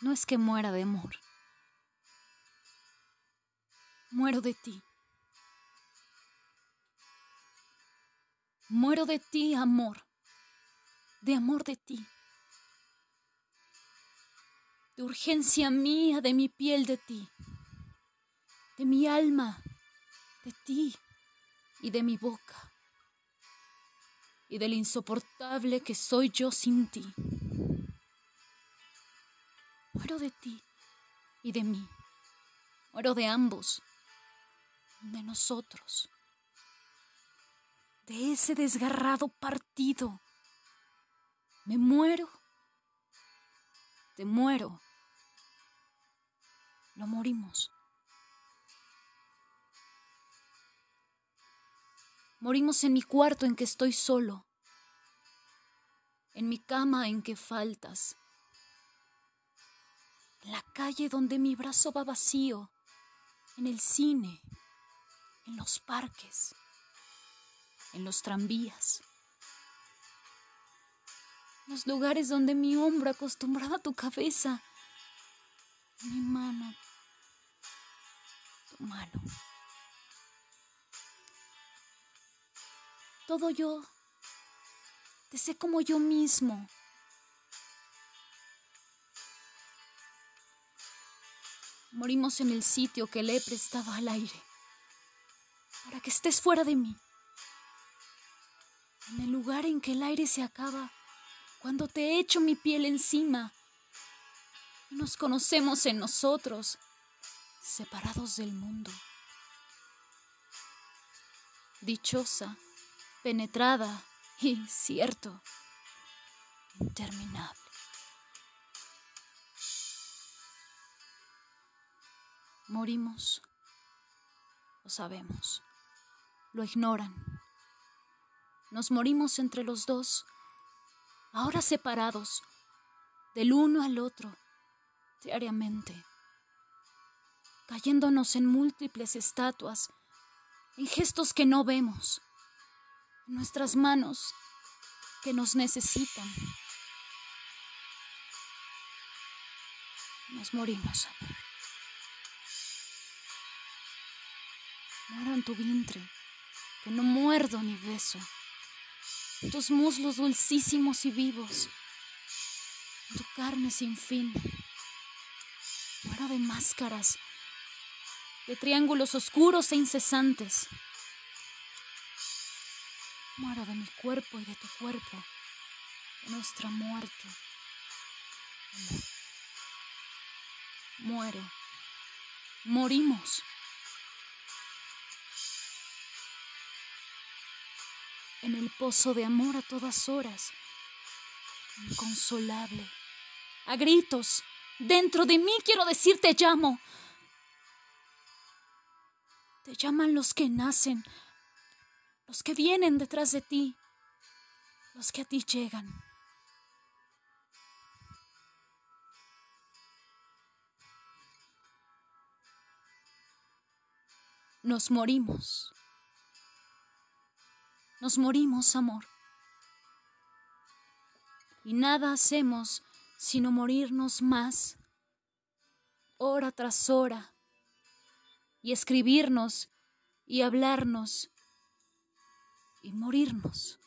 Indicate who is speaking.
Speaker 1: no es que muera de amor. Muero de ti. Muero de ti, amor. De amor de ti. De urgencia mía, de mi piel de ti. De mi alma, de ti y de mi boca. Y del insoportable que soy yo sin ti. Muero de ti y de mí. Muero de ambos, de nosotros, de ese desgarrado partido. Me muero, te muero, lo morimos. Morimos en mi cuarto en que estoy solo, en mi cama en que faltas en la calle donde mi brazo va vacío, en el cine, en los parques, en los tranvías, los lugares donde mi hombro acostumbraba tu cabeza, mi mano, tu mano. Todo yo, te sé como yo mismo Morimos en el sitio que le he prestado al aire, para que estés fuera de mí. En el lugar en que el aire se acaba, cuando te echo mi piel encima. Nos conocemos en nosotros, separados del mundo. Dichosa, penetrada y, cierto, interminable. Morimos. Lo sabemos. Lo ignoran. Nos morimos entre los dos, ahora separados, del uno al otro, diariamente, cayéndonos en múltiples estatuas, en gestos que no vemos, en nuestras manos que nos necesitan. Nos morimos, amor. Muero en tu vientre, que no muerdo ni beso. Tus muslos dulcísimos y vivos. Tu carne sin fin. Muero de máscaras, de triángulos oscuros e incesantes. Muero de mi cuerpo y de tu cuerpo, de nuestra muerte. Muero. Morimos. En el pozo de amor a todas horas, inconsolable, a gritos, dentro de mí quiero decir te llamo. Te llaman los que nacen, los que vienen detrás de ti, los que a ti llegan. Nos morimos nos morimos, amor. Y nada hacemos sino morirnos más, hora tras hora, y escribirnos y hablarnos y morirnos.